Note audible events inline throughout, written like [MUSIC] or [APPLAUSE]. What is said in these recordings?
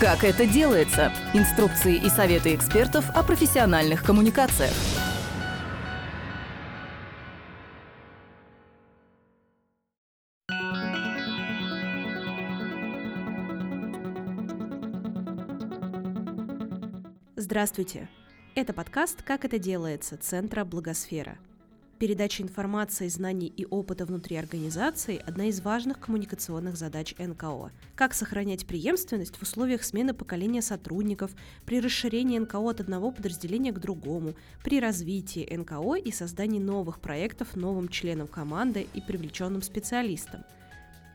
Как это делается? Инструкции и советы экспертов о профессиональных коммуникациях. Здравствуйте! Это подкаст «Как это делается» Центра Благосфера – Передача информации, знаний и опыта внутри организации – одна из важных коммуникационных задач НКО. Как сохранять преемственность в условиях смены поколения сотрудников, при расширении НКО от одного подразделения к другому, при развитии НКО и создании новых проектов новым членам команды и привлеченным специалистам.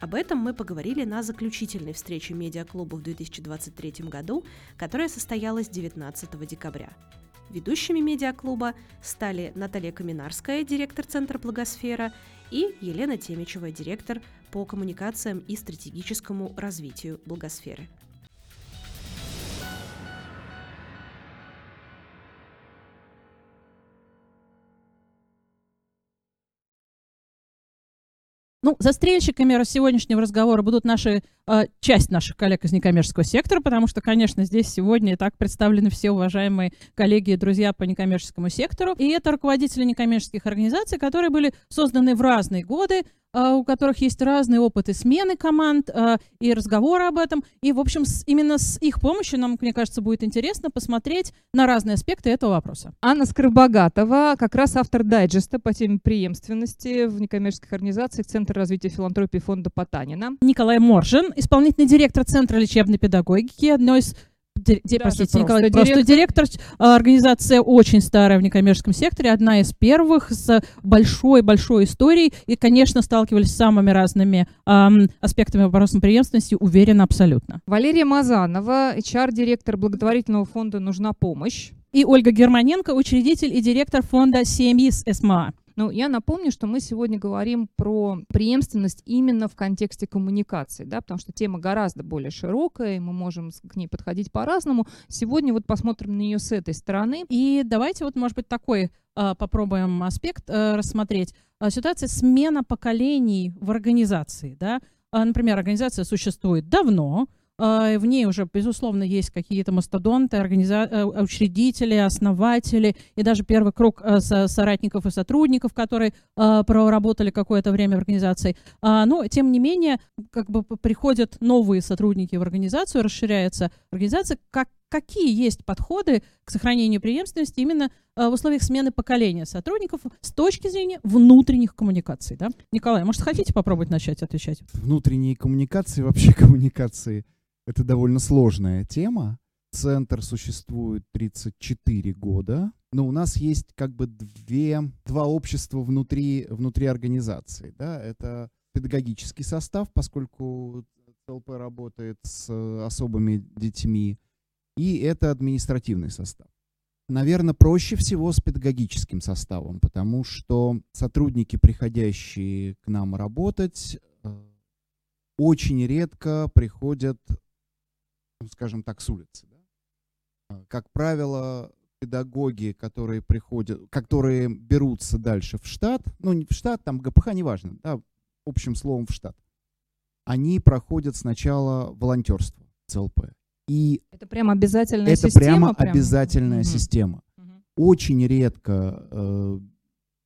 Об этом мы поговорили на заключительной встрече медиаклуба в 2023 году, которая состоялась 19 декабря. Ведущими медиаклуба стали Наталья Каминарская, директор Центра Благосфера, и Елена Темичева, директор по коммуникациям и стратегическому развитию Благосферы. Ну, застрельщиками сегодняшнего разговора будут наши, э, часть наших коллег из некоммерческого сектора, потому что, конечно, здесь сегодня и так представлены все уважаемые коллеги и друзья по некоммерческому сектору. И это руководители некоммерческих организаций, которые были созданы в разные годы, у которых есть разные опыты смены команд а, и разговоры об этом. И, в общем, с, именно с их помощью нам, мне кажется, будет интересно посмотреть на разные аспекты этого вопроса. Анна Скоробогатова, как раз автор дайджеста по теме преемственности в некоммерческих организациях Центра развития филантропии фонда Потанина. Николай Моржин, исполнительный директор Центра лечебной педагогики, одной из Ди, простите, Николай, директор. просто директор. А, организация очень старая в некоммерческом секторе, одна из первых с большой-большой историей. И, конечно, сталкивались с самыми разными эм, аспектами вопроса преемственности, уверена абсолютно. Валерия Мазанова, HR-директор благотворительного фонда «Нужна помощь». И Ольга Германенко, учредитель и директор фонда «Семьи с СМА». Ну, я напомню, что мы сегодня говорим про преемственность именно в контексте коммуникации, да, потому что тема гораздо более широкая, и мы можем к ней подходить по-разному. Сегодня вот посмотрим на нее с этой стороны. И давайте вот, может быть, такой э, попробуем аспект э, рассмотреть. Э, ситуация смена поколений в организации, да. Например, организация существует давно, а, в ней уже, безусловно, есть какие-то мастодонты, организа... Э, учредители, основатели и даже первый круг э, соратников и сотрудников, которые проработали какое-то время в организации. А, но, тем не менее, как бы приходят новые сотрудники в организацию, расширяется организация. Как, какие есть подходы к сохранению преемственности именно в условиях смены поколения сотрудников с точки зрения внутренних коммуникаций. Да? Николай, может, хотите попробовать начать отвечать? Внутренние коммуникации, вообще [LAUGHS] коммуникации это довольно сложная тема. Центр существует 34 года, но у нас есть как бы две, два общества внутри, внутри организации. Да? Это педагогический состав, поскольку ЦЛП работает с особыми детьми, и это административный состав. Наверное, проще всего с педагогическим составом, потому что сотрудники, приходящие к нам работать, э, очень редко приходят скажем так, с улицы. Да? А, как правило, педагоги, которые приходят, которые берутся дальше в штат, ну не в штат, там ГПХ, неважно, да, общим словом в штат, они проходят сначала волонтерство ЦЛП. И это прямо обязательная это система? Это прямо, прямо обязательная угу. система. Угу. Очень редко э,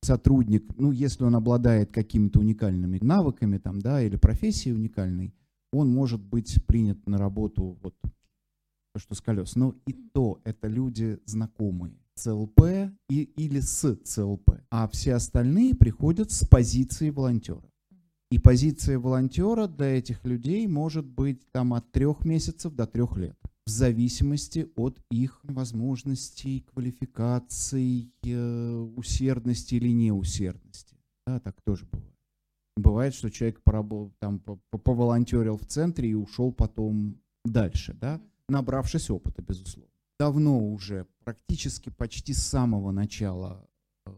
сотрудник, ну, если он обладает какими-то уникальными навыками там, да, или профессией уникальной, он может быть принят на работу вот то, что с колес. Но и то это люди знакомые. ЦЛП и, или с ЦЛП. А все остальные приходят с позиции волонтера. И позиция волонтера для этих людей может быть там от трех месяцев до трех лет. В зависимости от их возможностей, квалификаций, э, усердности или неусердности. Да, так тоже бывает. Бывает, что человек порабол, там, поволонтерил в центре и ушел потом дальше, да, набравшись опыта, безусловно. Давно уже, практически почти с самого начала э,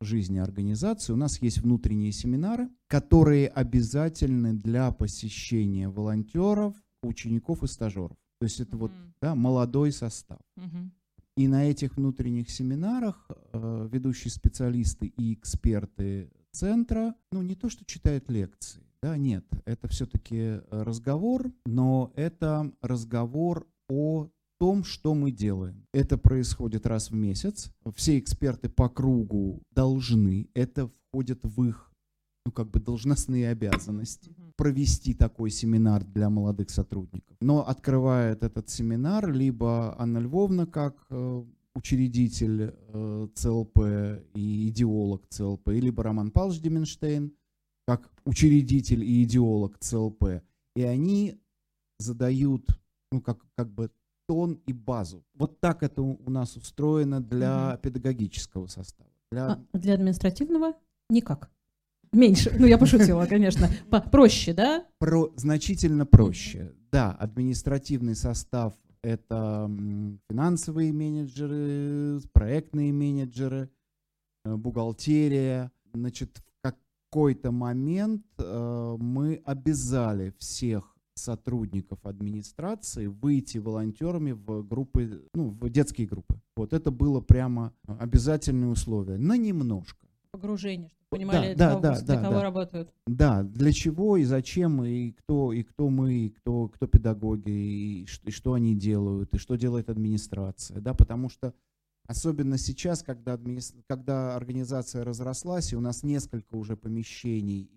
жизни организации у нас есть внутренние семинары, которые обязательны для посещения волонтеров, учеников и стажеров. То есть это mm-hmm. вот да, молодой состав. Mm-hmm. И на этих внутренних семинарах э, ведущие специалисты и эксперты центра, ну не то, что читают лекции, да, нет, это все-таки разговор, но это разговор о том, что мы делаем. Это происходит раз в месяц. Все эксперты по кругу должны, это входит в их ну, как бы должностные обязанности провести такой семинар для молодых сотрудников. Но открывает этот семинар либо Анна Львовна как э, учредитель э, ЦЛП и идеолог ЦЛП, либо Роман Павлович Деменштейн как учредитель и идеолог ЦЛП. И они задают, ну, как, как бы тон и базу. Вот так это у нас устроено для угу. педагогического состава. Для... А для административного никак. [LAUGHS] Меньше. Ну, я пошутила, конечно. Проще, да? Про, значительно проще. Да, административный состав – это финансовые менеджеры, проектные менеджеры, э, бухгалтерия. Значит, в какой-то момент э, мы обязали всех сотрудников администрации выйти волонтерами в группы, ну, в детские группы. Вот это было прямо обязательное условие. На немножко. Погружение, чтобы понимали, да, для, да, кого, да, для кого да. работают. Да, для чего и зачем, и кто, и кто мы, и кто, кто педагоги, и, и что они делают, и что делает администрация. Да, потому что Особенно сейчас, когда, админи... когда организация разрослась, и у нас несколько уже помещений,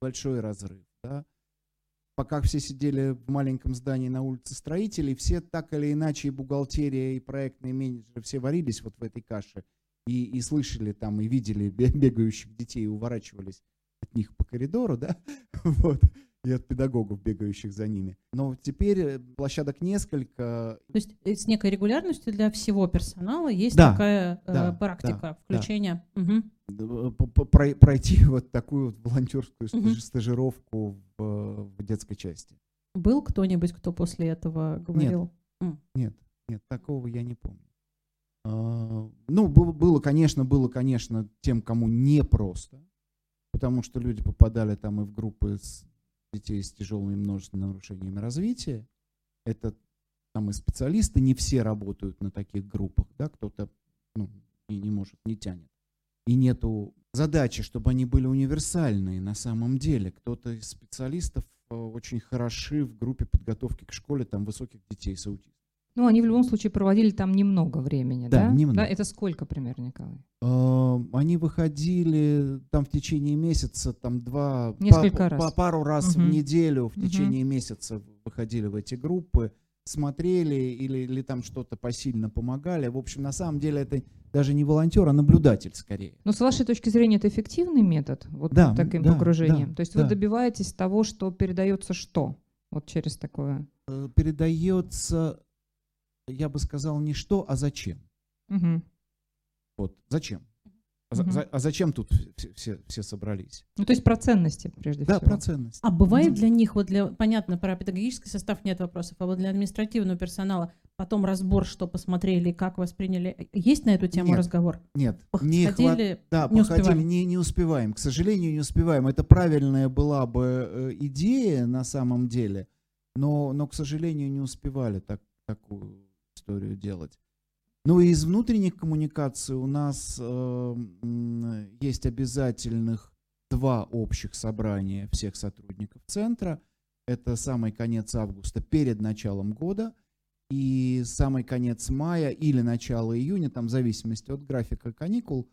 большой разрыв. Да? пока все сидели в маленьком здании на улице строителей, все так или иначе, и бухгалтерия, и проектные менеджеры, все варились вот в этой каше и, и слышали там, и видели бегающих детей, и уворачивались от них по коридору, да, [LAUGHS] вот, и от педагогов, бегающих за ними. Но теперь э, площадок несколько. То есть э, с некой регулярностью для всего персонала есть да, такая э, да, практика да, включения. Да. Угу. Пройти [LAUGHS] вот такую волонтерскую угу. стажировку в, в детской части. Был кто-нибудь, кто после этого говорил? Нет, нет, нет, такого я не помню. А, ну, было, конечно, было, конечно, тем, кому непросто, потому что люди попадали там и в группы с детей с тяжелыми множественными нарушениями развития. Это там и специалисты, не все работают на таких группах, да, кто-то ну, и не может, не тянет. И нету задачи, чтобы они были универсальные на самом деле. Кто-то из специалистов э, очень хороши в группе подготовки к школе там высоких детей с аутизмом. Ну, они в любом случае проводили там немного времени, да? Да, немного. Да, это сколько примерно, Николай? Uh, они выходили там в течение месяца, там два, Несколько па- раз. Па- пару раз угу. в неделю в течение угу. месяца выходили в эти группы, смотрели или, или там что-то посильно помогали. В общем, на самом деле это даже не волонтер, а наблюдатель скорее. Но с вашей точки зрения это эффективный метод, вот да, таким да, погружением? Да, То есть да. вы добиваетесь того, что передается что? Вот через такое? Э, передается я бы сказал, не что, а зачем. Угу. Вот, зачем? А, угу. за, а зачем тут все, все, все собрались? Ну, то есть про ценности, прежде да, всего. Да, про ценности. А бывает для них, вот для, понятно, про педагогический состав нет вопросов, а вот для административного персонала потом разбор, что посмотрели, как восприняли. Есть на эту тему нет, разговор? Нет. Не хват... Да, не походили, успеваем. Не, не успеваем. К сожалению, не успеваем. Это правильная была бы э, идея на самом деле, но, но к сожалению, не успевали так, такую историю делать. Ну и из внутренних коммуникаций у нас э, есть обязательных два общих собрания всех сотрудников центра. Это самый конец августа перед началом года и самый конец мая или начало июня, там в зависимости от графика каникул.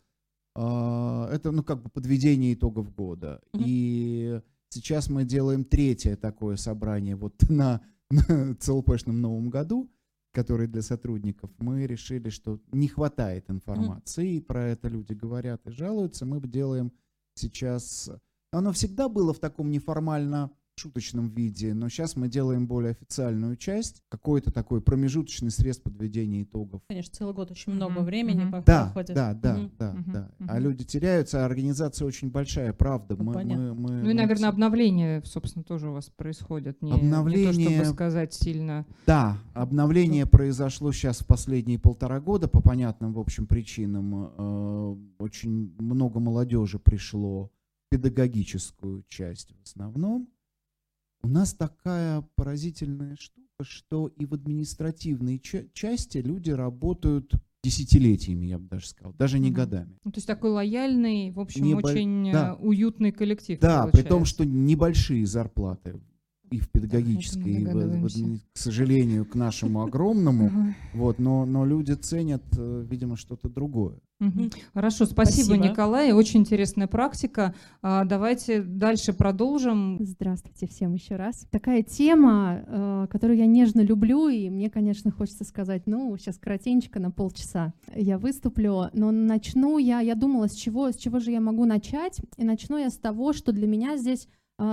Э, это ну как бы подведение итогов года. Mm-hmm. И сейчас мы делаем третье такое собрание вот [LAUGHS] на, на ЦЛПшном Новом году который для сотрудников, мы решили, что не хватает информации, и про это люди говорят и жалуются. Мы делаем сейчас... Оно всегда было в таком неформально шуточном виде, но сейчас мы делаем более официальную часть, какой-то такой промежуточный срез подведения итогов. Конечно, целый год очень много времени mm-hmm. да, проходит. Да, да, mm-hmm. да, mm-hmm. да. Mm-hmm. А люди теряются, а организация очень большая, правда. Ну, мы, мы, мы, ну и, наверное, обновления, собственно, тоже у вас происходят. Не, обновление, не то, чтобы сказать сильно. Да, обновление ну. произошло сейчас в последние полтора года по понятным, в общем, причинам. Э, очень много молодежи пришло педагогическую часть в основном. У нас такая поразительная штука, что и в административной части люди работают десятилетиями, я бы даже сказал, даже не годами. Ну, то есть такой лояльный, в общем, Небо... очень да. Э, уютный коллектив. Да, получается. при том, что небольшие зарплаты. И в педагогической, и, в, вот, к сожалению, к нашему огромному, вот, но, но люди ценят, э, видимо, что-то другое. Хорошо, спасибо, спасибо, Николай. Очень интересная практика. А, давайте дальше продолжим. Здравствуйте всем еще раз. Такая тема, э, которую я нежно люблю, и мне, конечно, хочется сказать, ну, сейчас коротенько на полчаса я выступлю, но начну я, я думала, с чего, с чего же я могу начать, и начну я с того, что для меня здесь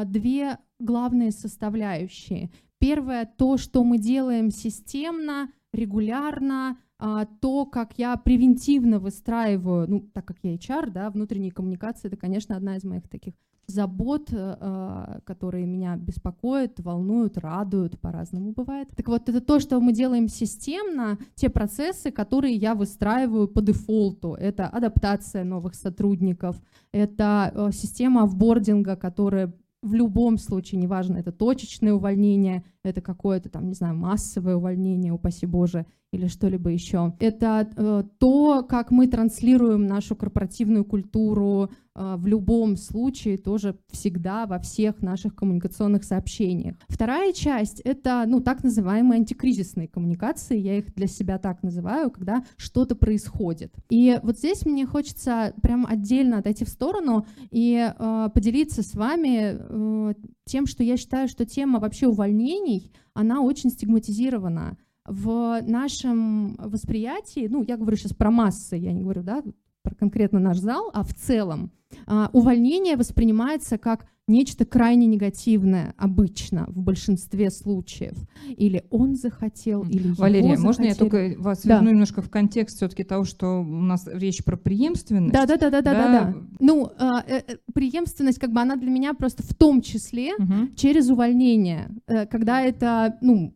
две главные составляющие. Первое — то, что мы делаем системно, регулярно, а, то, как я превентивно выстраиваю, ну, так как я HR, да, внутренние коммуникации, это, конечно, одна из моих таких забот, э, которые меня беспокоят, волнуют, радуют, по-разному бывает. Так вот, это то, что мы делаем системно, те процессы, которые я выстраиваю по дефолту. Это адаптация новых сотрудников, это э, система офбординга, которая в любом случае, неважно, это точечное увольнение, это какое-то там, не знаю, массовое увольнение, упаси Боже, или что-либо еще. Это э, то, как мы транслируем нашу корпоративную культуру э, в любом случае, тоже всегда во всех наших коммуникационных сообщениях. Вторая часть — это ну, так называемые антикризисные коммуникации, я их для себя так называю, когда что-то происходит. И вот здесь мне хочется прям отдельно отойти в сторону и э, поделиться с вами э, тем, что я считаю, что тема вообще увольнений, она очень стигматизирована в нашем восприятии, ну, я говорю сейчас про массы, я не говорю, да, про конкретно наш зал, а в целом, а, увольнение воспринимается как нечто крайне негативное обычно в большинстве случаев. Или он захотел, или Валерия, его можно захотели. я только вас да. верну немножко в контекст все-таки того, что у нас речь про преемственность? Да, да, да, да, да, да. да. Ну, э, э, преемственность, как бы она для меня просто в том числе угу. через увольнение, э, когда это, ну,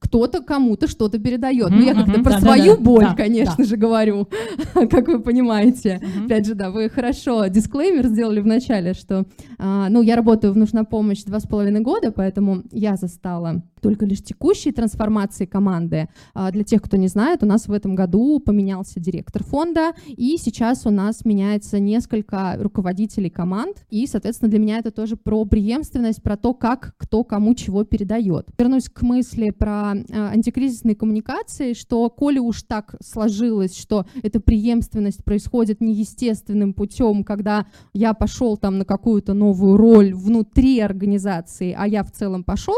кто-то кому-то что-то передает. Угу, ну, я как-то угу. про да, свою да, боль, да, конечно да. же, говорю, [LAUGHS] как вы понимаете. Угу. Опять же, да, вы хорошо дисклеймер сделали в начале, что, э, ну, я работаю в «Нужна помощь» два с половиной года, поэтому я застала только лишь текущие трансформации команды. А, для тех, кто не знает, у нас в этом году поменялся директор фонда, и сейчас у нас меняется несколько руководителей команд, и, соответственно, для меня это тоже про преемственность, про то, как кто кому чего передает. Вернусь к мысли про а, антикризисные коммуникации, что коли уж так сложилось, что эта преемственность происходит неестественным путем, когда я пошел там на какую-то новую роль внутри организации, а я в целом пошел,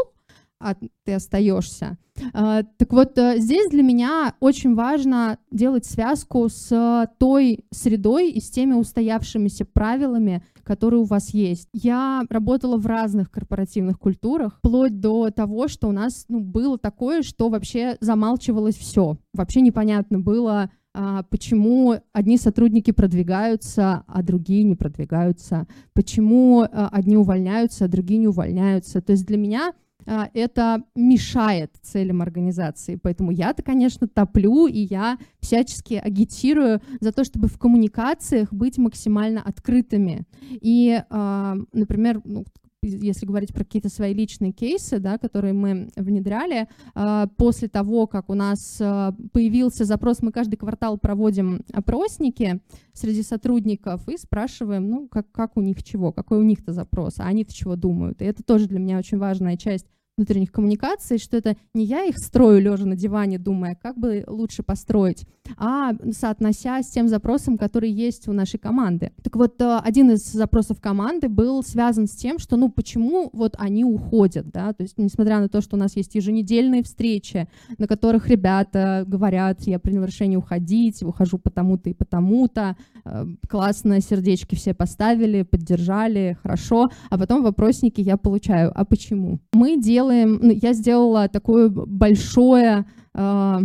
а ты остаешься. А, так вот, э, здесь для меня очень важно делать связку с той средой и с теми устоявшимися правилами, которые у вас есть. Я работала в разных корпоративных культурах, вплоть до того, что у нас ну, было такое, что вообще замалчивалось все. Вообще непонятно было, а, почему одни сотрудники продвигаются, а другие не продвигаются, почему а, одни увольняются, а другие не увольняются. То есть для меня это мешает целям организации. Поэтому я-то, конечно, топлю, и я всячески агитирую за то, чтобы в коммуникациях быть максимально открытыми. И, например, ну, если говорить про какие-то свои личные кейсы, да, которые мы внедряли, э, после того, как у нас э, появился запрос, мы каждый квартал проводим опросники среди сотрудников и спрашиваем, ну, как, как у них чего, какой у них-то запрос, а они-то чего думают. И это тоже для меня очень важная часть внутренних коммуникаций, что это не я их строю лежа на диване, думая, как бы лучше построить, а соотнося с тем запросом, который есть у нашей команды. Так вот, э, один из запросов команды был связан с тем, что, ну, почему вот они уходят, да, то есть, несмотря на то, что у нас есть еженедельные встречи, на которых ребята говорят, я принял решение уходить, ухожу потому-то и потому-то, э, классно, сердечки все поставили, поддержали, хорошо, а потом вопросники я получаю, а почему? Мы делаем делаем, ну, я сделала такое большое, э,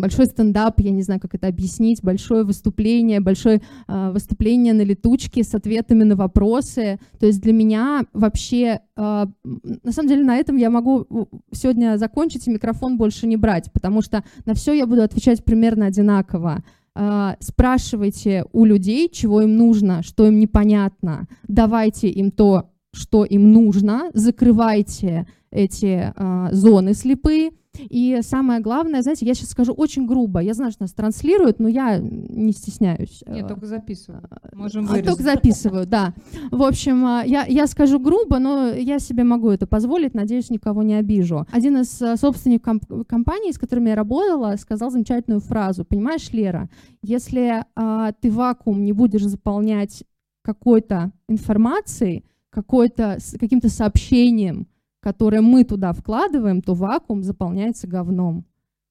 большой стендап, я не знаю, как это объяснить, большое выступление, большое э, выступление на летучке с ответами на вопросы. То есть для меня вообще, э, на самом деле на этом я могу сегодня закончить и микрофон больше не брать, потому что на все я буду отвечать примерно одинаково. Спрашивайте у людей, чего им нужно, что им непонятно, давайте им то, что им нужно, закрывайте эти э, зоны слепые И самое главное, знаете, я сейчас скажу очень грубо. Я знаю, что нас транслируют, но я не стесняюсь. Нет, только записываю. Можем а, Только записываю, да. В общем, а, я, я скажу грубо, но я себе могу это позволить. Надеюсь, никого не обижу. Один из а, собственников комп- компаний, с которыми я работала, сказал замечательную фразу. Понимаешь, Лера, если а, ты вакуум не будешь заполнять какой-то информацией, какой-то, каким-то сообщением, которое мы туда вкладываем, то вакуум заполняется говном.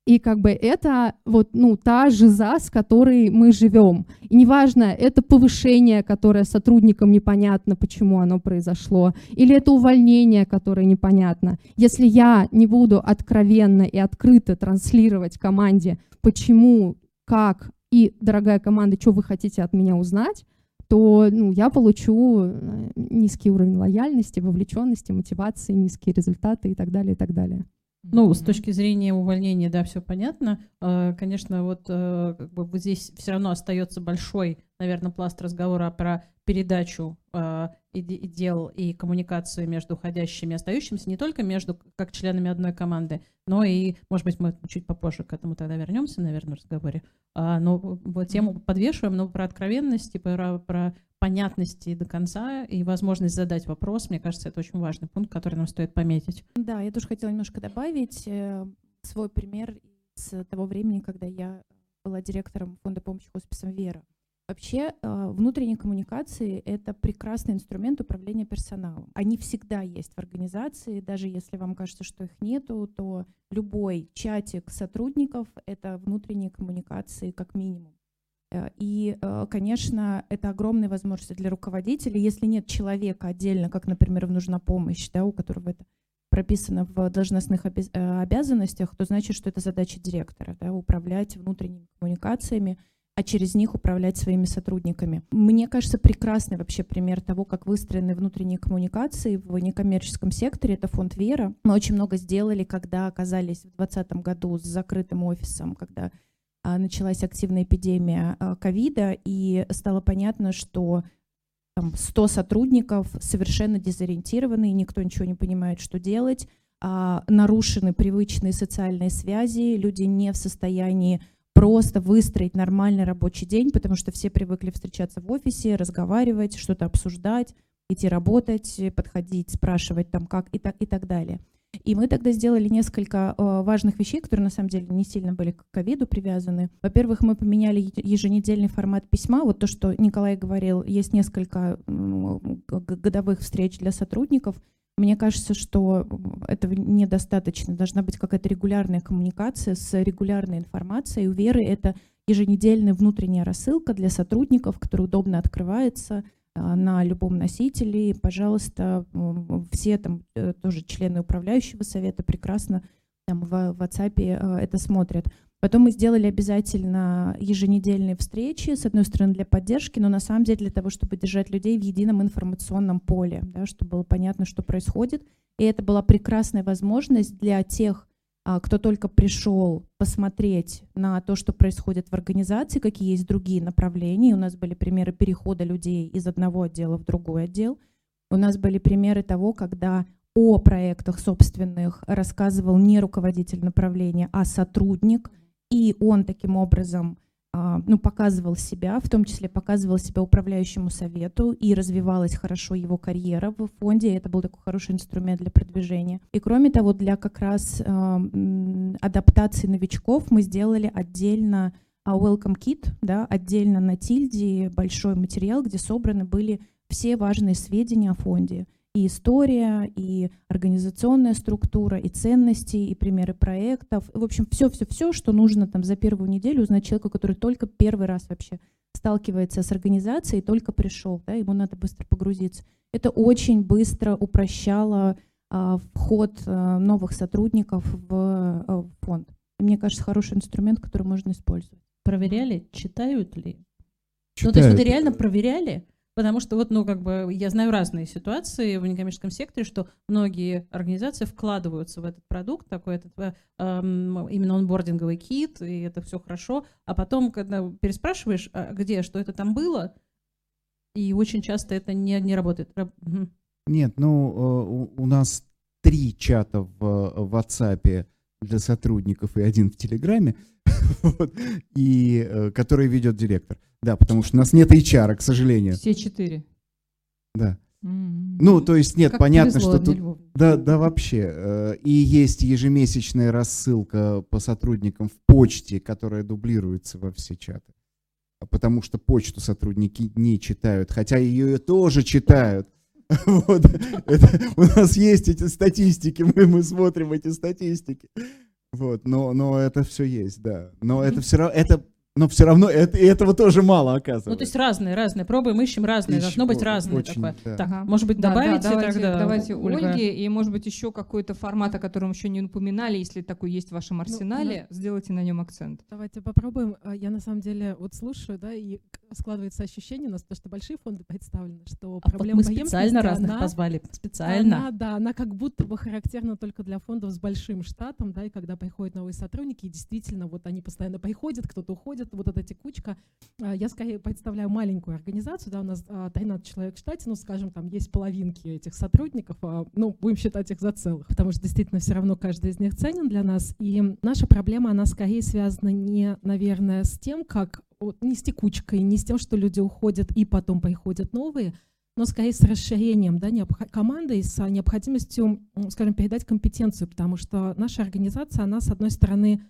И как бы это вот, ну, та жиза, с которой мы живем. И неважно, это повышение, которое сотрудникам непонятно, почему оно произошло, или это увольнение, которое непонятно. Если я не буду откровенно и открыто транслировать команде, почему, как и, дорогая команда, что вы хотите от меня узнать, то ну, я получу э, низкий уровень лояльности, вовлеченности, мотивации, низкие результаты и так далее, и так далее. Ну, с точки зрения увольнения, да, все понятно. А, конечно, вот э, как бы здесь все равно остается большой, наверное, пласт разговора про передачу а, и дел и коммуникацию между уходящими и остающимися, не только между как членами одной команды, но и, может быть, мы чуть попозже к этому тогда вернемся, наверное, в разговоре. А, но вот тему подвешиваем, но про откровенность и про, про понятности до конца и возможность задать вопрос, мне кажется, это очень важный пункт, который нам стоит пометить. Да, я тоже хотела немножко добавить э, свой пример с того времени, когда я была директором фонда помощи хосписам «Вера». Вообще э, внутренние коммуникации — это прекрасный инструмент управления персоналом. Они всегда есть в организации, даже если вам кажется, что их нету, то любой чатик сотрудников — это внутренние коммуникации как минимум. Э, и, э, конечно, это огромные возможности для руководителей. Если нет человека отдельно, как, например, нужна помощь, да, у которого это прописано в должностных э, обязанностях, то значит, что это задача директора, да, управлять внутренними коммуникациями, а через них управлять своими сотрудниками. Мне кажется, прекрасный вообще пример того, как выстроены внутренние коммуникации в некоммерческом секторе. Это фонд «Вера». Мы очень много сделали, когда оказались в 2020 году с закрытым офисом, когда а, началась активная эпидемия а, ковида, и стало понятно, что там, 100 сотрудников совершенно дезориентированы, никто ничего не понимает, что делать, а, нарушены привычные социальные связи, люди не в состоянии просто выстроить нормальный рабочий день, потому что все привыкли встречаться в офисе, разговаривать, что-то обсуждать, идти работать, подходить, спрашивать там как и так, и так далее. И мы тогда сделали несколько э, важных вещей, которые на самом деле не сильно были к ковиду привязаны. Во-первых, мы поменяли еженедельный формат письма. Вот то, что Николай говорил, есть несколько э, годовых встреч для сотрудников. Мне кажется, что этого недостаточно. Должна быть какая-то регулярная коммуникация с регулярной информацией. У Веры это еженедельная внутренняя рассылка для сотрудников, которая удобно открывается, а, на любом носителе. Пожалуйста, все там э, тоже члены управляющего совета прекрасно там в WhatsApp э, это смотрят. Потом мы сделали обязательно еженедельные встречи, с одной стороны для поддержки, но на самом деле для того, чтобы держать людей в едином информационном поле, да, чтобы было понятно, что происходит. И это была прекрасная возможность для тех а, кто только пришел посмотреть на то, что происходит в организации, какие есть другие направления. У нас были примеры перехода людей из одного отдела в другой отдел. У нас были примеры того, когда о проектах собственных рассказывал не руководитель направления, а сотрудник, и он таким образом а, ну, показывал себя, в том числе показывал себя управляющему совету, и развивалась хорошо его карьера в фонде, и это был такой хороший инструмент для продвижения. И кроме того, для как раз э, адаптации новичков мы сделали отдельно а, Welcome Kit, да, отдельно на Тильде большой материал, где собраны были все важные сведения о фонде и история, и организационная структура, и ценности, и примеры проектов. В общем, все-все-все, что нужно там за первую неделю узнать человеку, который только первый раз вообще сталкивается с организацией, только пришел, да, ему надо быстро погрузиться. Это очень быстро упрощало а, вход а, новых сотрудников в, а, в фонд. И мне кажется, хороший инструмент, который можно использовать. Проверяли, читают ли? Читают. Ну, то есть вы реально проверяли? Потому что вот, ну, как бы, я знаю разные ситуации в некоммерческом секторе, что многие организации вкладываются в этот продукт, такой этот э, эм, именно онбординговый кит, и это все хорошо, а потом, когда переспрашиваешь, а где, что это там было, и очень часто это не, не работает. Нет, ну, э, у нас три чата в, в WhatsApp для сотрудников и один в Телеграме, [LAUGHS] вот, и э, который ведет директор. Да, потому что у нас нет HR, к сожалению. Все четыре. Да. Mm-hmm. Ну, то есть нет, как понятно, что тут... Да, да, вообще. Э, и есть ежемесячная рассылка по сотрудникам в почте, которая дублируется во все чаты. Потому что почту сотрудники не читают, хотя ее тоже читают. [LAUGHS] Вот. Это, у нас есть эти статистики, мы, мы смотрим эти статистики. Вот, но, но это все есть, да. Но это все равно, это но все равно это, этого тоже мало оказывается. Ну, то есть разные, разные. Пробуем, ищем разные. Ищем, Должно быть разное очень, такое. Да. Так, ага. может быть, добавите да, да, давайте, тогда Давайте Ольга. Ольге, и может быть еще какой-то формат, о котором еще не упоминали, если такой есть в вашем ну, арсенале, ну, сделайте на нем акцент. Давайте попробуем. А, я на самом деле вот слушаю, да, и складывается ощущение у нас, то, что большие фонды представлены, что а проблема мы специально разных она, позвали, специально. Она, да, она как будто бы характерна только для фондов с большим штатом, да, и когда приходят новые сотрудники, и действительно вот они постоянно приходят, кто-то уходит, вот эта текучка. А, я скорее представляю маленькую организацию, да, у нас 13 а, человек в штате, ну, скажем, там есть половинки этих сотрудников, а, ну, будем считать их за целых, потому что действительно все равно каждый из них ценен для нас. И наша проблема, она скорее связана не, наверное, с тем, как, не с текучкой, не с тем, что люди уходят и потом приходят новые, но скорее с расширением да, команды и с необходимостью, скажем, передать компетенцию, потому что наша организация, она, с одной стороны,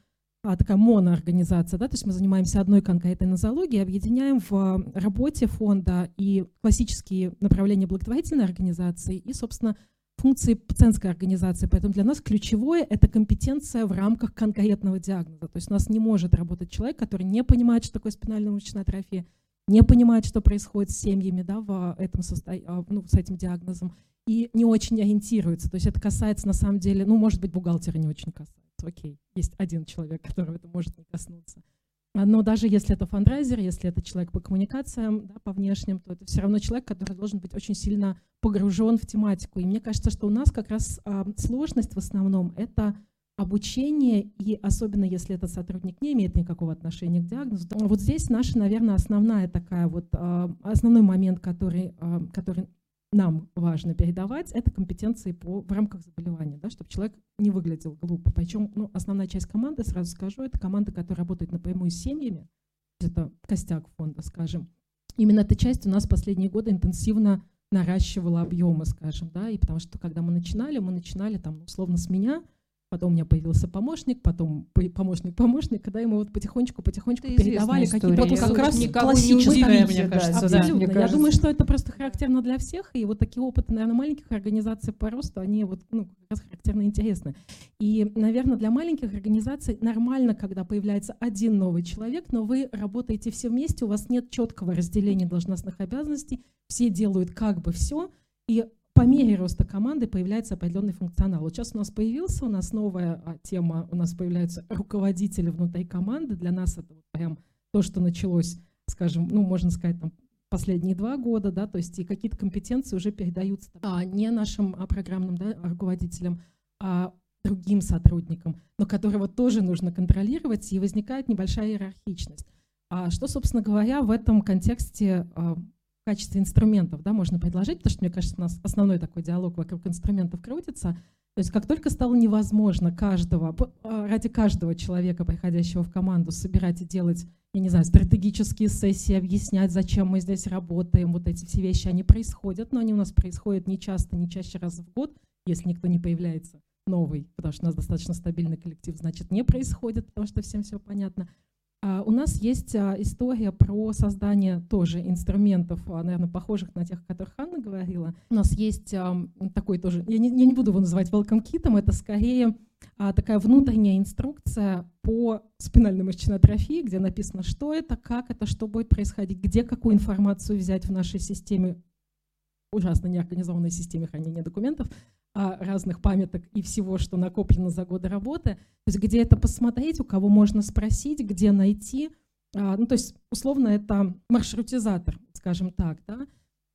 а, такая моноорганизация, да, то есть мы занимаемся одной конкретной нозологией, объединяем в а, работе фонда и классические направления благотворительной организации и, собственно, функции пациентской организации. Поэтому для нас ключевое — это компетенция в рамках конкретного диагноза. То есть у нас не может работать человек, который не понимает, что такое спинальная мышечная атрофия, не понимает, что происходит с семьями да, в этом состо... А, ну, с этим диагнозом, и не очень ориентируется. То есть это касается, на самом деле, ну, может быть, бухгалтера не очень касается окей, есть один человек, которого это может не коснуться. А, но даже если это фандрайзер, если это человек по коммуникациям, да, по внешним, то это все равно человек, который должен быть очень сильно погружен в тематику. И мне кажется, что у нас как раз а, сложность в основном — это обучение, и особенно если этот сотрудник не имеет никакого отношения к диагнозу. Вот здесь наша, наверное, основная такая вот, а, основной момент, который, а, который нам важно передавать, это компетенции по, в рамках заболевания, да, чтобы человек не выглядел глупо. Причем ну, основная часть команды, сразу скажу, это команда, которая работает напрямую с семьями, это костяк фонда, скажем. Именно эта часть у нас последние годы интенсивно наращивала объемы, скажем, да, и потому что когда мы начинали, мы начинали там условно с меня, Потом у меня появился помощник, потом помощник помощник, когда ему вот потихонечку потихонечку это передавали какие-то вот как раз классическая, мне кажется, да. Абсолютно. Да, Я думаю, что это просто характерно для всех, и вот такие опыты, наверное, маленьких организаций по росту, они вот ну, как раз характерно интересны. И, наверное, для маленьких организаций нормально, когда появляется один новый человек, но вы работаете все вместе, у вас нет четкого разделения должностных обязанностей, все делают как бы все, и по мере роста команды появляется определенный функционал. Вот сейчас у нас появился, у нас новая а, тема, у нас появляются руководители внутри команды. Для нас это прям то, что началось, скажем, ну, можно сказать, там, последние два года, да, то есть и какие-то компетенции уже передаются а, не нашим а, программным да, руководителям, а другим сотрудникам, но которого тоже нужно контролировать, и возникает небольшая иерархичность. А что, собственно говоря, в этом контексте а, в качестве инструментов да, можно предложить, потому что, мне кажется, у нас основной такой диалог вокруг инструментов крутится. То есть как только стало невозможно каждого, а, ради каждого человека, приходящего в команду, собирать и делать, я не знаю, стратегические сессии, объяснять, зачем мы здесь работаем, вот эти все вещи, они происходят, но они у нас происходят не часто, не чаще раз в год, если никто не появляется новый, потому что у нас достаточно стабильный коллектив, значит, не происходит, потому что всем все понятно. А, у нас есть а, история про создание тоже инструментов, а, наверное, похожих на тех, о которых Анна говорила. У нас есть такой тоже, я не, я не буду его называть welcome китом, это скорее такая внутренняя инструкция по спинальной мышечной атрофии, где написано, что это, как это, что будет происходить, где какую информацию взять в нашей системе, ужасно неорганизованной системе хранения документов, разных памяток и всего, что накоплено за годы работы, то есть где это посмотреть, у кого можно спросить, где найти. А, ну, то есть, условно, это маршрутизатор, скажем так. Да?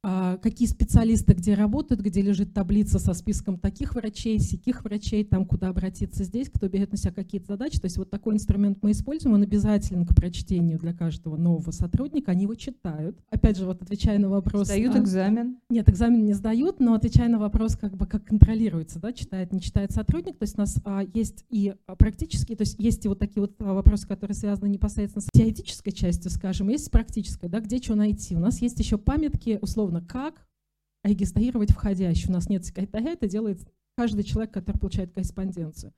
А, какие специалисты где работают, где лежит таблица со списком таких врачей, сяких врачей, там куда обратиться здесь, кто берет на себя какие-то задачи. То есть вот такой инструмент мы используем, он обязателен к прочтению для каждого нового сотрудника, они его читают. Опять же, вот отвечая на вопрос... Сдают а, экзамен? Нет, экзамен не сдают, но отвечая на вопрос, как бы как контролируется, да, читает, не читает сотрудник. То есть у нас а, есть и практические, то есть есть и вот такие вот вопросы, которые связаны непосредственно с теоретической частью, скажем, есть с практической, да, где что найти. У нас есть еще памятки, условно, условно, как регистрировать входящий. У нас нет секретаря, это делает каждый человек, который получает корреспонденцию.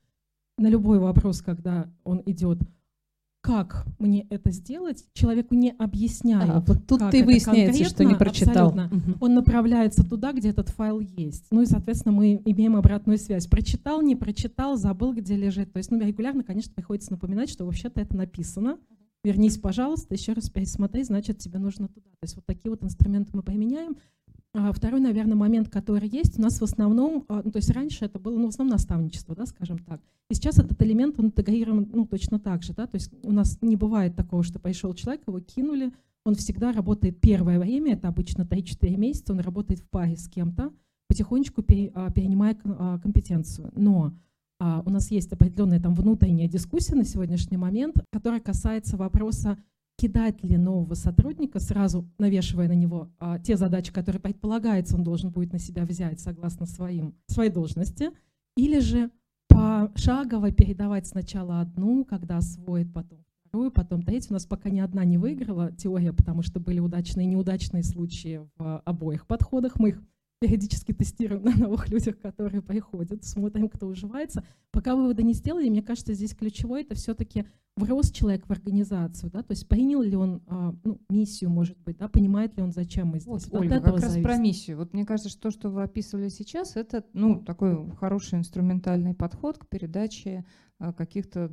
На любой вопрос, когда он идет, как мне это сделать, человеку не объясняют. А, вот тут ты выясняется, что не прочитал. Угу. Он направляется туда, где этот файл есть. Ну и, соответственно, мы имеем обратную связь. Прочитал, не прочитал, забыл, где лежит. То есть, ну, регулярно, конечно, приходится напоминать, что вообще-то это написано. Вернись, пожалуйста, еще раз пересмотри, значит, тебе нужно туда. То есть вот такие вот инструменты мы применяем. А второй, наверное, момент, который есть, у нас в основном, а, ну, то есть раньше это было, ну, в основном наставничество, да, скажем так. И сейчас этот элемент, он интегрирован, ну, точно так же, да, то есть у нас не бывает такого, что пришел человек, его кинули, он всегда работает первое время, это обычно 3-4 месяца, он работает в паре с кем-то, потихонечку а, перенимая компетенцию. Но у нас есть определенная там внутренняя дискуссия на сегодняшний момент, которая касается вопроса, кидать ли нового сотрудника, сразу навешивая на него а, те задачи, которые предполагается, он должен будет на себя взять согласно своим, своей должности, или же пошагово передавать сначала одну, когда освоит, потом вторую, потом третью. У нас пока ни одна не выиграла теория, потому что были удачные и неудачные случаи в обоих подходах. Мы их периодически тестируем на новых людях, которые приходят, смотрим, кто уживается. Пока вывода не сделали, мне кажется, здесь ключевое это все-таки врос человек в организацию, да, то есть принял ли он а, ну, миссию, может быть, да, понимает ли он, зачем мы здесь. Вот, вот Ольга, как зависит. раз про миссию. Вот мне кажется, что то, что вы описывали сейчас, это ну, такой хороший инструментальный подход к передаче каких-то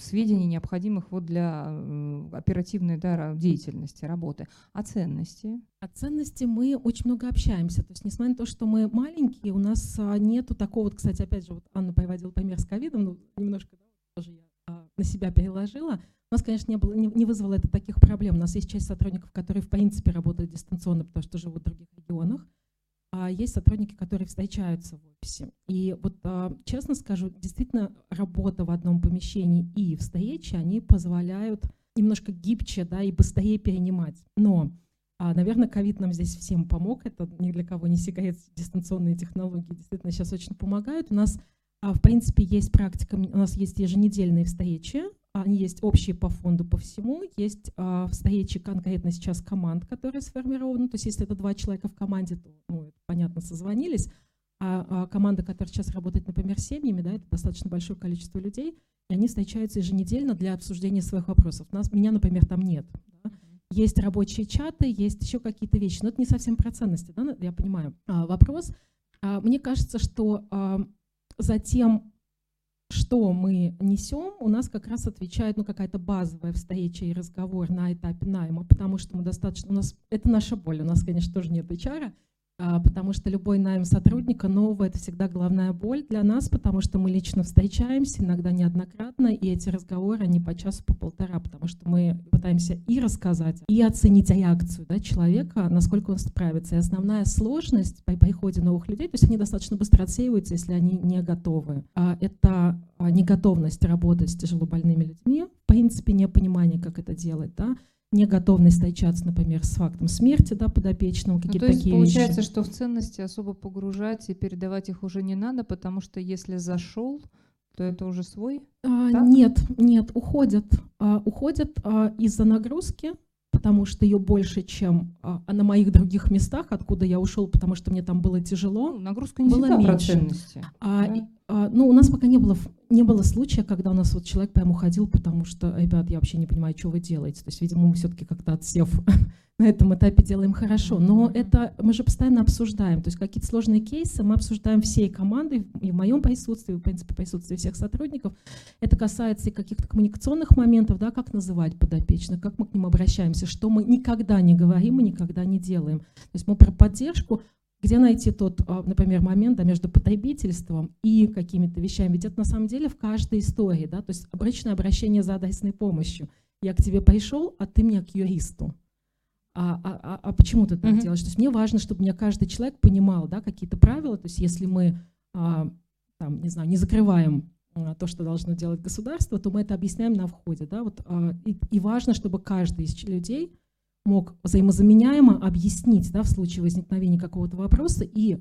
сведений, необходимых вот для э, оперативной да, деятельности, работы. А ценности? О ценности мы очень много общаемся. То есть, несмотря на то, что мы маленькие, у нас а, нету такого, вот, кстати, опять же, вот Анна приводила пример с ковидом, ну, немножко да, тоже я а, на себя переложила. У нас, конечно, не, было, не, не вызвало это таких проблем. У нас есть часть сотрудников, которые, в принципе, работают дистанционно, потому что живут в других регионах есть сотрудники, которые встречаются в офисе. И вот а, честно скажу, действительно работа в одном помещении и встречи, они позволяют немножко гибче да, и быстрее перенимать. Но, а, наверное, ковид нам здесь всем помог. Это ни для кого не секрет. Дистанционные технологии действительно сейчас очень помогают. У нас, в принципе, есть практика, у нас есть еженедельные встречи они есть общие по фонду по всему, есть а, встречи конкретно сейчас команд, которые сформированы. То есть если это два человека в команде, то, ну, понятно, созвонились. А, а команда, которая сейчас работает, например, семьями, да, это достаточно большое количество людей, и они встречаются еженедельно для обсуждения своих вопросов. Нас, меня, например, там нет. Да. Есть рабочие чаты, есть еще какие-то вещи, но это не совсем про ценности, да, я понимаю. А, вопрос. А, мне кажется, что а, затем что мы несем, у нас как раз отвечает ну, какая-то базовая встреча и разговор на этапе найма, потому что мы достаточно, у нас, это наша боль, у нас, конечно, тоже нет HR, потому что любой найм сотрудника нового – это всегда главная боль для нас, потому что мы лично встречаемся, иногда неоднократно, и эти разговоры, они по часу, по полтора, потому что мы пытаемся и рассказать, и оценить реакцию да, человека, насколько он справится. И основная сложность при приходе новых людей, то есть они достаточно быстро отсеиваются, если они не готовы. А это а, неготовность работать с тяжелобольными людьми, в принципе, непонимание, как это делать, да, неготовность встречаться, например, с фактом смерти да, подопечного, ну, какие-то ну, то есть такие получается, вещи. что в ценности особо погружать и передавать их уже не надо, потому что если зашел, то это уже свой? А, нет, нет, уходят. А, уходят а, из-за нагрузки, потому что ее больше, чем а, а на моих других местах, откуда я ушел, потому что мне там было тяжело. Ну, нагрузка не было всегда меньше. про ценности. А, да? и, а, ну, у нас пока не было, не было случая, когда у нас вот человек прям уходил, потому что, ребят, я вообще не понимаю, что вы делаете. То есть, видимо, мы все-таки как-то отсев [LAUGHS] на этом этапе делаем хорошо. Но это мы же постоянно обсуждаем. То есть какие-то сложные кейсы мы обсуждаем всей командой, и в моем присутствии, в принципе, присутствии всех сотрудников. Это касается и каких-то коммуникационных моментов, да, как называть подопечных, как мы к ним обращаемся, что мы никогда не говорим и никогда не делаем. То есть мы про поддержку, где найти тот, а, например, момент да, между потребительством и какими-то вещами. Ведь это на самом деле в каждой истории. Да? То есть обычное обращение за адресной помощью. Я к тебе пришел, а ты мне к юристу. а, а, а, а почему ты так mm-hmm. делаешь? То есть мне важно, чтобы меня каждый человек понимал, да, какие-то правила. То есть если мы, а, там, не знаю, не закрываем а, то, что должно делать государство, то мы это объясняем на входе, да, вот. А, и, и важно, чтобы каждый из людей мог взаимозаменяемо объяснить, да, в случае возникновения какого-то вопроса и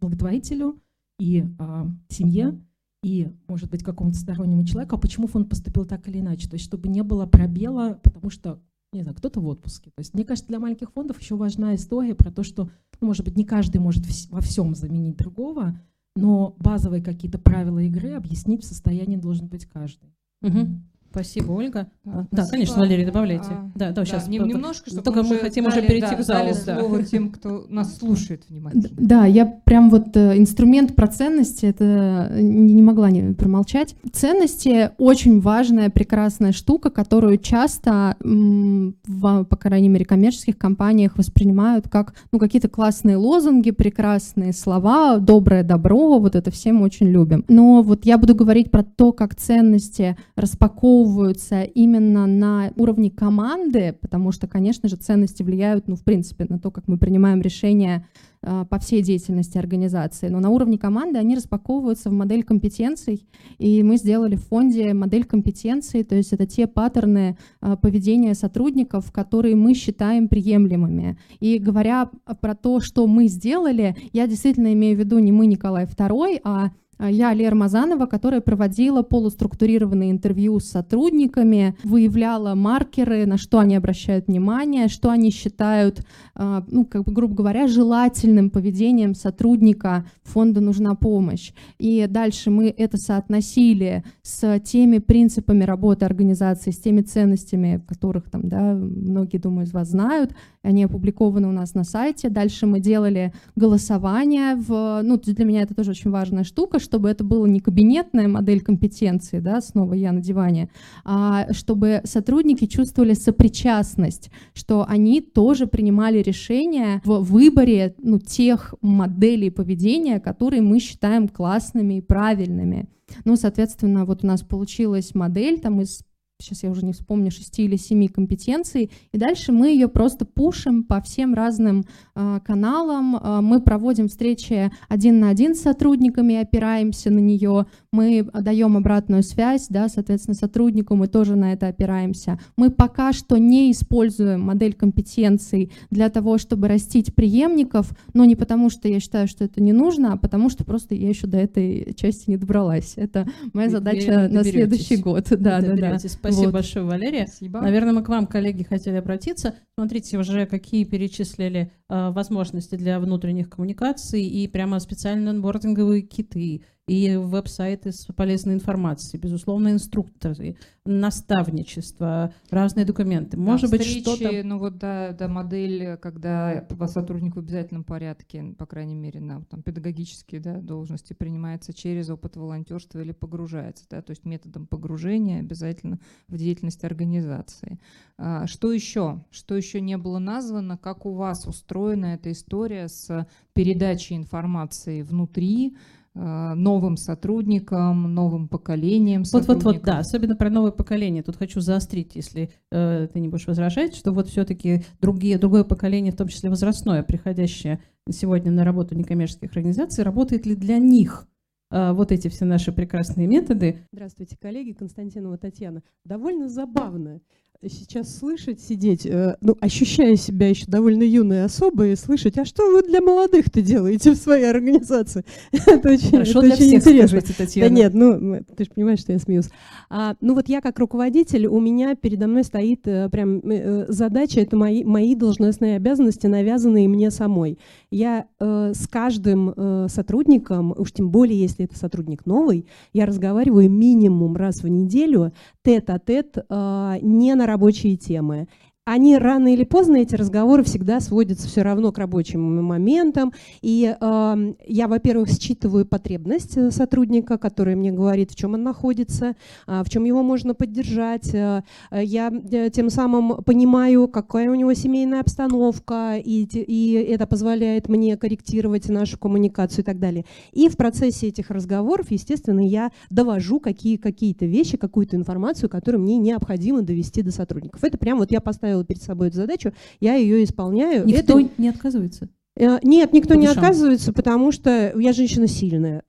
благотворителю, и а, семье, и, может быть, какому-то стороннему человеку, а почему фонд поступил так или иначе. То есть, чтобы не было пробела, потому что, не знаю, кто-то в отпуске. То есть, мне кажется, для маленьких фондов еще важна история про то, что, ну, может быть, не каждый может во всем заменить другого, но базовые какие-то правила игры объяснить в состоянии должен быть каждый. Угу. Спасибо, Ольга. Да, да конечно, Валерий, добавляйте. А, да, да, сейчас. Нем, немножко, чтобы Только мы хотим дали, уже перейти да, к залу. Да. слово тем, кто нас слушает внимательно. [LAUGHS] Да, я прям вот э, инструмент про ценности, это не, не могла не промолчать. Ценности очень важная, прекрасная штука, которую часто, в, по крайней мере, коммерческих компаниях воспринимают как ну, какие-то классные лозунги, прекрасные слова, доброе добро, вот это все мы очень любим. Но вот я буду говорить про то, как ценности распаковывают реализовываются именно на уровне команды, потому что, конечно же, ценности влияют, ну, в принципе, на то, как мы принимаем решения э, по всей деятельности организации. Но на уровне команды они распаковываются в модель компетенций, и мы сделали в фонде модель компетенций, то есть это те паттерны э, поведения сотрудников, которые мы считаем приемлемыми. И говоря про то, что мы сделали, я действительно имею в виду не мы, Николай II, а а, я Лера Мазанова, которая проводила полуструктурированные интервью с сотрудниками, выявляла маркеры, на что они обращают внимание, что они считают, а, ну, как бы, грубо говоря, желательным поведением сотрудника фонда «Нужна помощь». И дальше мы это соотносили с теми принципами работы организации, с теми ценностями, которых там, да, многие, думаю, из вас знают, они опубликованы у нас на сайте. Дальше мы делали голосование. В, ну, для меня это тоже очень важная штука, чтобы это было не кабинетная модель компетенции, да, снова я на диване, а чтобы сотрудники чувствовали сопричастность, что они тоже принимали решения в выборе ну, тех моделей поведения, которые мы считаем классными и правильными. Ну, соответственно, вот у нас получилась модель там из сейчас я уже не вспомню, шести или семи компетенций, и дальше мы ее просто пушим по всем разным э, каналам, э, мы проводим встречи один на один с сотрудниками, опираемся на нее, мы даем обратную связь, да, соответственно, сотруднику мы тоже на это опираемся. Мы пока что не используем модель компетенций для того, чтобы растить преемников, но не потому, что я считаю, что это не нужно, а потому что просто я еще до этой части не добралась. Это моя задача на следующий год. Да, да, да. Спасибо вот. большое, Валерия. Спасибо. Наверное, мы к вам, коллеги, хотели обратиться. Смотрите, уже какие перечислили э, возможности для внутренних коммуникаций и прямо специальные онбординговые киты и веб-сайты с полезной информацией, безусловно, инструкторы, наставничество, разные документы. Может да, быть, что-то... Ну вот, да, да, модель, когда по сотруднику в обязательном порядке, по крайней мере, на там, педагогические да, должности принимается через опыт волонтерства или погружается, да, то есть методом погружения обязательно в деятельность организации. А, что еще? Что еще не было названо? Как у вас устроена эта история с передачей информации внутри, новым сотрудникам, новым поколениям Вот, вот, вот, да, особенно про новое поколение. Тут хочу заострить, если э, ты не будешь возражать, что вот все-таки другие, другое поколение, в том числе возрастное, приходящее сегодня на работу некоммерческих организаций, работает ли для них э, вот эти все наши прекрасные методы? Здравствуйте, коллеги, Константинова Татьяна. Довольно забавно сейчас слышать, сидеть, э, ну, ощущая себя еще довольно юной особой, слышать, а что вы для молодых-то делаете в своей организации? [LAUGHS] это очень, Хорошо это для очень всех интересно. Скажите, Татьяна. Да нет, ну, ты же понимаешь, что я смеюсь. А, ну вот я как руководитель, у меня передо мной стоит э, прям э, задача, это мои, мои должностные обязанности, навязанные мне самой. Я э, с каждым э, сотрудником, уж тем более, если это сотрудник новый, я разговариваю минимум раз в неделю, тет-а-тет, э, не на рабочие темы они рано или поздно, эти разговоры всегда сводятся все равно к рабочим моментам. И э, я, во-первых, считываю потребность э, сотрудника, который мне говорит, в чем он находится, э, в чем его можно поддержать. Э, я э, тем самым понимаю, какая у него семейная обстановка, и, и это позволяет мне корректировать нашу коммуникацию и так далее. И в процессе этих разговоров, естественно, я довожу какие, какие-то вещи, какую-то информацию, которую мне необходимо довести до сотрудников. Это прям вот я поставила поставила перед собой эту задачу, я ее исполняю. Никто это... не отказывается? Э, нет, никто не отказывается, потому что я женщина сильная.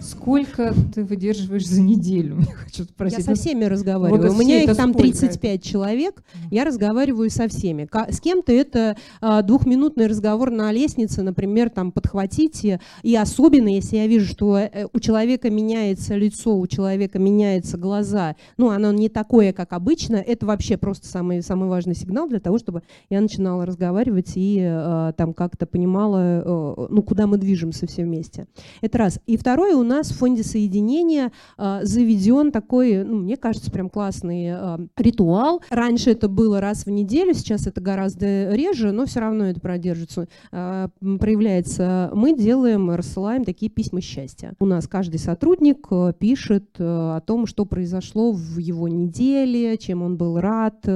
Сколько ты выдерживаешь за неделю? хочу спросить. Я со всеми разговариваю. Вот У меня их там 35 это? человек, я разговариваю со всеми. С кем-то это а, двухминутный разговор на лестнице, например, там подхватите. И особенно, если я вижу, что э, у человека меняется лицо, у человека меняются глаза, ну, оно не такое, как обычно, это вообще просто самый, самый важный сигнал для того, чтобы я начинала разговаривать и а, там как-то понимать, понимала, э, ну, куда мы движемся все вместе. Это раз. И второе, у нас в фонде соединения э, заведен такой, ну, мне кажется, прям классный э, ритуал. Раньше это было раз в неделю, сейчас это гораздо реже, но все равно это продержится, проявляется. Мы делаем, рассылаем такие письма счастья. У нас каждый сотрудник пишет о том, что произошло в его неделе, чем он был рад.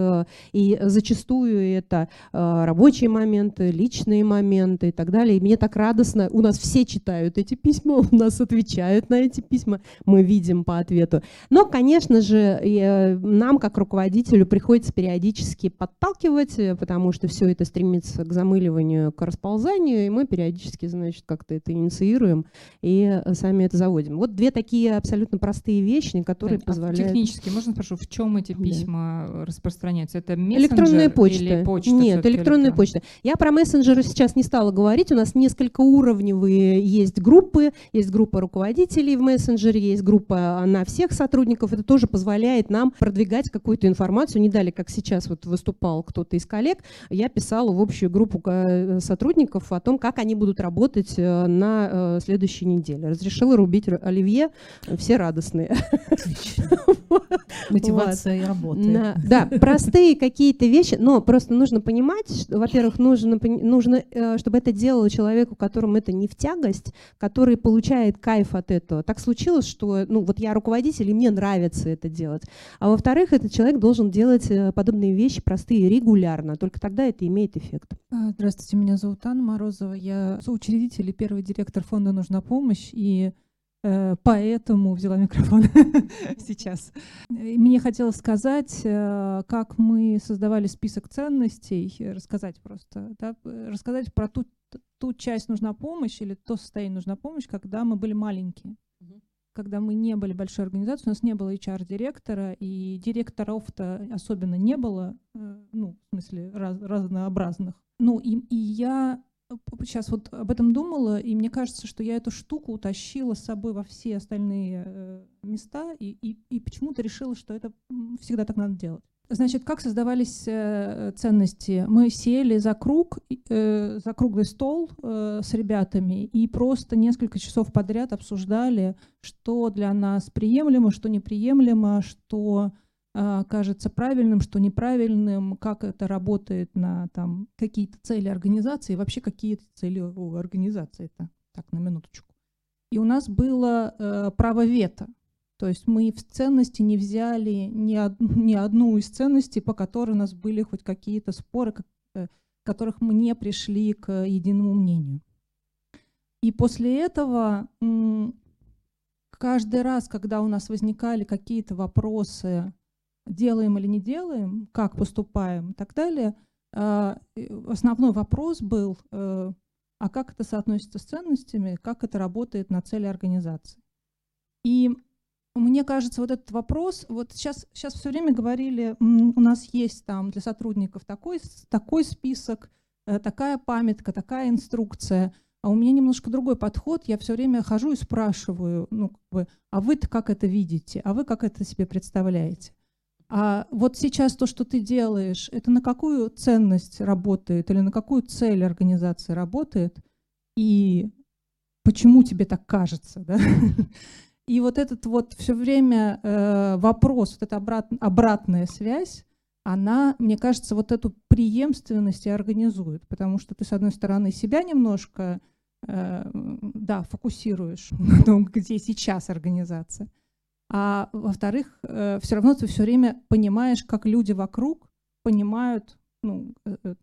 И зачастую это рабочие моменты, личные моменты, моменты и так далее. И мне так радостно. У нас все читают эти письма, у нас отвечают на эти письма, мы видим по ответу. Но, конечно же, э, нам, как руководителю, приходится периодически подталкивать, э, потому что все это стремится к замыливанию, к расползанию, и мы периодически, значит, как-то это инициируем и э, сами это заводим. Вот две такие абсолютно простые вещи, которые а позволяют... Технически, можно спрошу, в чем эти письма да. распространяются? Это электронная почта. или почта? Нет, электронная почта. Я про мессенджеры сейчас не стала стала говорить, у нас несколько уровневые есть группы, есть группа руководителей в мессенджере, есть группа на всех сотрудников. Это тоже позволяет нам продвигать какую-то информацию. Не дали, как сейчас вот выступал кто-то из коллег, я писала в общую группу э, сотрудников о том, как они будут работать э, на э, следующей неделе. Разрешила рубить оливье, все радостные. [LAUGHS] Мотивация и работа. Да, простые какие-то вещи, но просто нужно понимать, во-первых, нужно, нужно, чтобы это делал человеку, которому это не в тягость, который получает кайф от этого. Так случилось, что ну, вот я руководитель, и мне нравится это делать. А во-вторых, этот человек должен делать э, подобные вещи простые регулярно. Только тогда это имеет эффект. А, здравствуйте, меня зовут Анна Морозова. Я соучредитель и первый директор фонда «Нужна помощь». И поэтому взяла микрофон [LAUGHS] сейчас. Мне хотелось сказать, э, как мы создавали список ценностей, рассказать просто, да, рассказать про ту, ту часть нужна помощь или то состояние нужна помощь, когда мы были маленькие. Когда мы не были большой организацией, у нас не было HR-директора, и директоров-то особенно не было, э, ну, в смысле, раз, разнообразных. Ну, и, и я сейчас вот об этом думала, и мне кажется, что я эту штуку утащила с собой во все остальные э, места, и, и, и почему-то решила, что это всегда так надо делать. Значит, как создавались э, ценности? Мы сели за круг, э, за круглый стол э, с ребятами и просто несколько часов подряд обсуждали, что для нас приемлемо, что неприемлемо, что кажется правильным, что неправильным, как это работает на там, какие-то цели организации, вообще какие цели у организации это так, на минуточку. И у нас было э, право вето. То есть мы в ценности не взяли ни, од, [LAUGHS] ни одну из ценностей, по которой у нас были хоть какие-то споры, как, э, которых мы не пришли к единому мнению. И после этого каждый раз, когда у нас возникали какие-то вопросы делаем или не делаем, как поступаем и так далее, а, основной вопрос был, э, а как это соотносится с ценностями, как это работает на цели организации. И мне кажется, вот этот вопрос, вот сейчас, сейчас все время говорили, у нас есть там для сотрудников такой, такой список, э, такая памятка, такая инструкция, а у меня немножко другой подход. Я все время хожу и спрашиваю, ну, как бы, а вы-то как это видите, а вы как это себе представляете? А вот сейчас то, что ты делаешь, это на какую ценность работает или на какую цель организации работает, и почему тебе так кажется, да? [LAUGHS] И вот этот вот все время э, вопрос, вот эта обрат, обратная связь, она, мне кажется, вот эту преемственность и организует, потому что ты, с одной стороны, себя немножко, э, да, фокусируешь [LAUGHS] на том, где сейчас организация, а во-вторых, э, все равно ты все время понимаешь, как люди вокруг понимают, ну, э, э,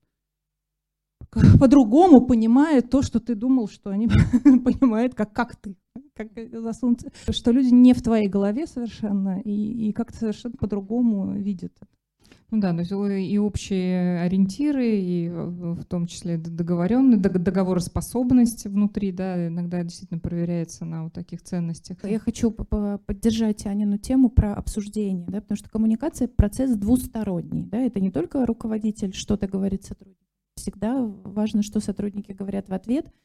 по-другому понимают то, что ты думал, что они [LAUGHS] понимают, как, как ты, как засунуться, что люди не в твоей голове совершенно и, и как-то совершенно по-другому видят. Ну да, есть и общие ориентиры, и в том числе договоренность, договороспособность внутри, да, иногда действительно проверяется на вот таких ценностях. Я хочу поддержать Анину тему про обсуждение, да, потому что коммуникация — процесс двусторонний, да, это не только руководитель что-то говорит сотруднику, всегда важно, что сотрудники говорят в ответ —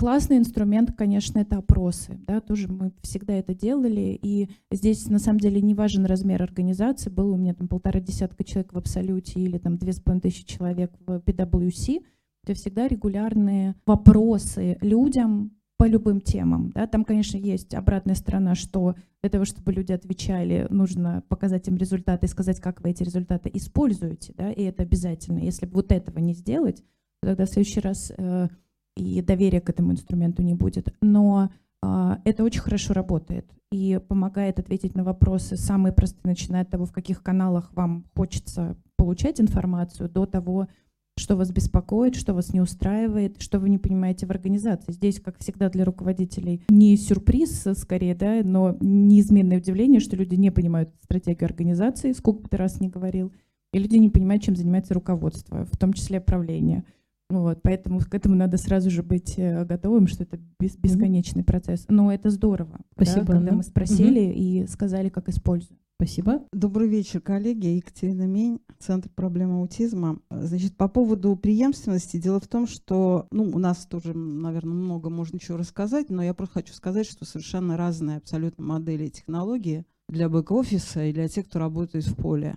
Классный инструмент, конечно, это опросы. Да, тоже мы всегда это делали. И здесь, на самом деле, не важен размер организации. Было у меня там полтора десятка человек в Абсолюте или там две с половиной тысячи человек в PwC. Это всегда регулярные вопросы людям по любым темам. Да. Там, конечно, есть обратная сторона, что для того, чтобы люди отвечали, нужно показать им результаты и сказать, как вы эти результаты используете. Да, и это обязательно. Если вот этого не сделать, тогда в следующий раз э, и доверия к этому инструменту не будет. Но э, это очень хорошо работает и помогает ответить на вопросы самые простые, начиная от того, в каких каналах вам хочется получать информацию, до того, что вас беспокоит, что вас не устраивает, что вы не понимаете в организации. Здесь, как всегда, для руководителей не сюрприз, скорее, да, но неизменное удивление, что люди не понимают стратегию организации, сколько бы ты раз не говорил, и люди не понимают, чем занимается руководство, в том числе правление. Вот, поэтому к этому надо сразу же быть э, готовым, что это бес, бесконечный mm-hmm. процесс. Но это здорово, Спасибо, да, когда да? мы спросили mm-hmm. и сказали, как используем. Спасибо. Добрый вечер, коллеги. Екатерина Мень, Центр проблем аутизма. Значит, по поводу преемственности, дело в том, что, ну, у нас тоже, наверное, много можно чего рассказать, но я просто хочу сказать, что совершенно разные абсолютно модели и технологии для бэк-офиса и для тех, кто работает в поле.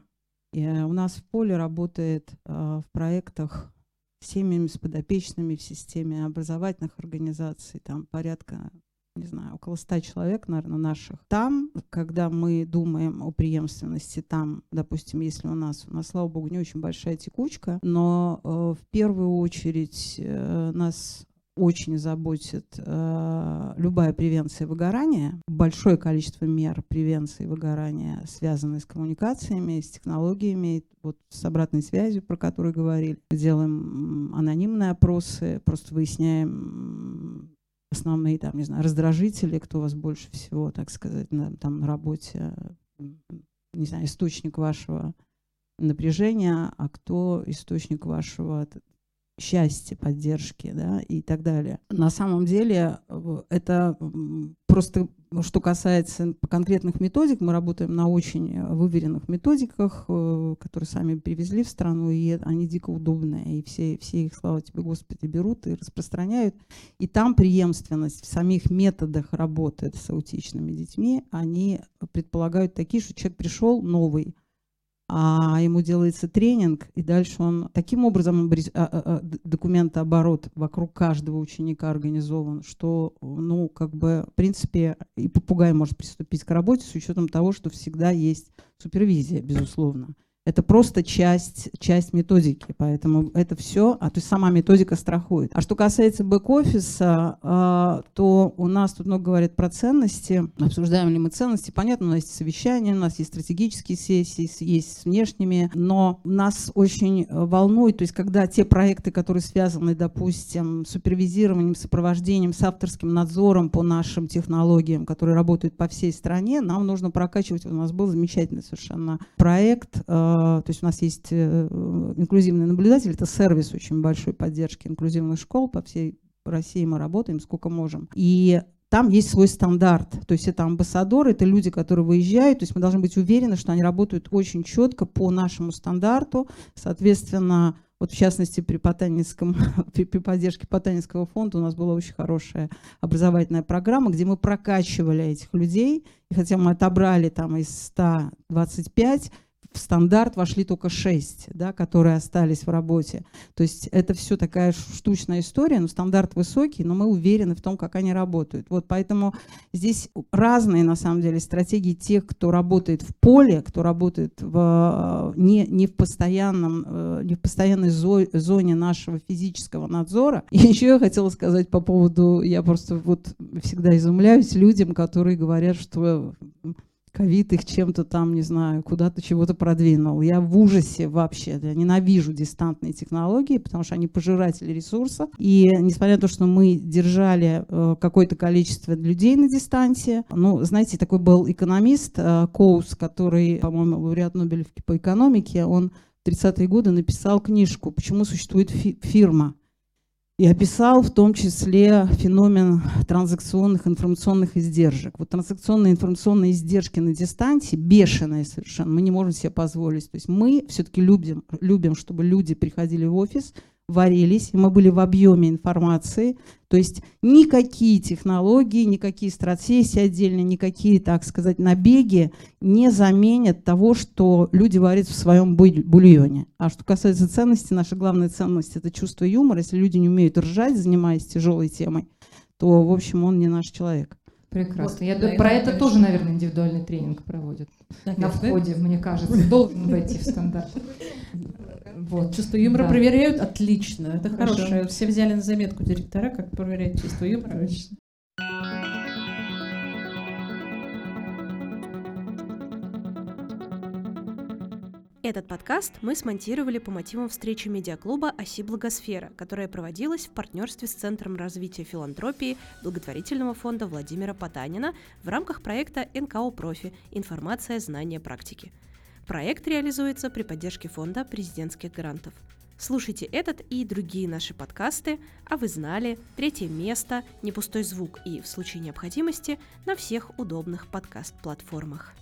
И э, у нас в поле работает э, в проектах семьями с подопечными в системе образовательных организаций, там порядка не знаю, около ста человек, наверное, наших. Там, когда мы думаем о преемственности, там, допустим, если у нас, у нас, слава богу, не очень большая текучка, но э, в первую очередь э, нас очень заботит э, любая превенция выгорания, большое количество мер превенции выгорания, связанные с коммуникациями, с технологиями, вот с обратной связью, про которую говорили. Делаем анонимные опросы, просто выясняем основные, там, не знаю, раздражители, кто вас больше всего, так сказать, на, там, на работе, не знаю, источник вашего напряжения, а кто источник вашего счастья, поддержки да, и так далее. На самом деле это просто, что касается конкретных методик, мы работаем на очень выверенных методиках, э, которые сами привезли в страну, и они дико удобные, и все, все их, слава тебе, Господи, берут и распространяют. И там преемственность в самих методах работы с аутичными детьми, они предполагают такие, что человек пришел новый, а ему делается тренинг, и дальше он таким образом а, а, а, документооборот вокруг каждого ученика организован, что, ну, как бы, в принципе, и попугай может приступить к работе с учетом того, что всегда есть супервизия, безусловно. Это просто часть, часть методики, поэтому это все, а то есть сама методика страхует. А что касается бэк-офиса, э, то у нас тут много говорят про ценности. Обсуждаем ли мы ценности? Понятно, у нас есть совещания, у нас есть стратегические сессии, есть с внешними, но нас очень волнует, то есть когда те проекты, которые связаны, допустим, с супервизированием, сопровождением, с авторским надзором по нашим технологиям, которые работают по всей стране, нам нужно прокачивать. У нас был замечательный совершенно проект, э, а, то есть у нас есть э, инклюзивный наблюдатель, это сервис очень большой поддержки инклюзивных школ по всей России мы работаем, сколько можем. И там есть свой стандарт. То есть это амбассадоры, это люди, которые выезжают. То есть мы должны быть уверены, что они работают очень четко по нашему стандарту. Соответственно, вот в частности при, Потанинском, [LAUGHS] при, при поддержке Потанинского фонда у нас была очень хорошая образовательная программа, где мы прокачивали этих людей. И хотя мы отобрали там из 125, в стандарт вошли только 6, да, которые остались в работе. То есть это все такая штучная история, но стандарт высокий, но мы уверены в том, как они работают. Вот поэтому здесь разные, на самом деле, стратегии тех, кто работает в поле, кто работает в, не, не, в, постоянном, э, не в постоянной зоне нашего физического надзора. [LAUGHS] И еще я хотела сказать по поводу, я просто вот всегда изумляюсь людям, которые говорят, что ковид их чем-то там, не знаю, куда-то чего-то продвинул. Я в ужасе вообще. Я ненавижу дистантные технологии, потому что они пожиратели ресурсов. И несмотря на то, что мы держали э, какое-то количество людей на дистанции, ну, знаете, такой был экономист э, Коус, который, по-моему, лауреат Нобелевки по экономике, он в 30-е годы написал книжку «Почему существует фи- фирма?» И описал в том числе феномен транзакционных информационных издержек. Вот транзакционные информационные издержки на дистанции бешеные совершенно, мы не можем себе позволить. То есть мы все-таки любим, любим, чтобы люди приходили в офис, варились, мы были в объеме информации. То есть никакие технологии, никакие стратсессии отдельные, никакие, так сказать, набеги не заменят того, что люди варят в своем бульоне. А что касается ценности, наша главная ценность – это чувство юмора. Если люди не умеют ржать, занимаясь тяжелой темой, то, в общем, он не наш человек. Прекрасно. Вот, Я да, про это тоже, наверное, индивидуальный тренинг проводят. Наверное. На входе, мне кажется, [LAUGHS] должен войти в стандарт. Вот. Чувство юмора да. проверяют отлично. Это Хорошо. хорошее. Все взяли на заметку директора, как проверять чувство юмора. Точно. Этот подкаст мы смонтировали по мотивам встречи медиаклуба «Оси Благосфера», которая проводилась в партнерстве с Центром развития филантропии благотворительного фонда Владимира Потанина в рамках проекта НКО «Профи. Информация, знания, практики». Проект реализуется при поддержке фонда президентских грантов. Слушайте этот и другие наши подкасты, а вы знали, третье место, не пустой звук и, в случае необходимости, на всех удобных подкаст-платформах.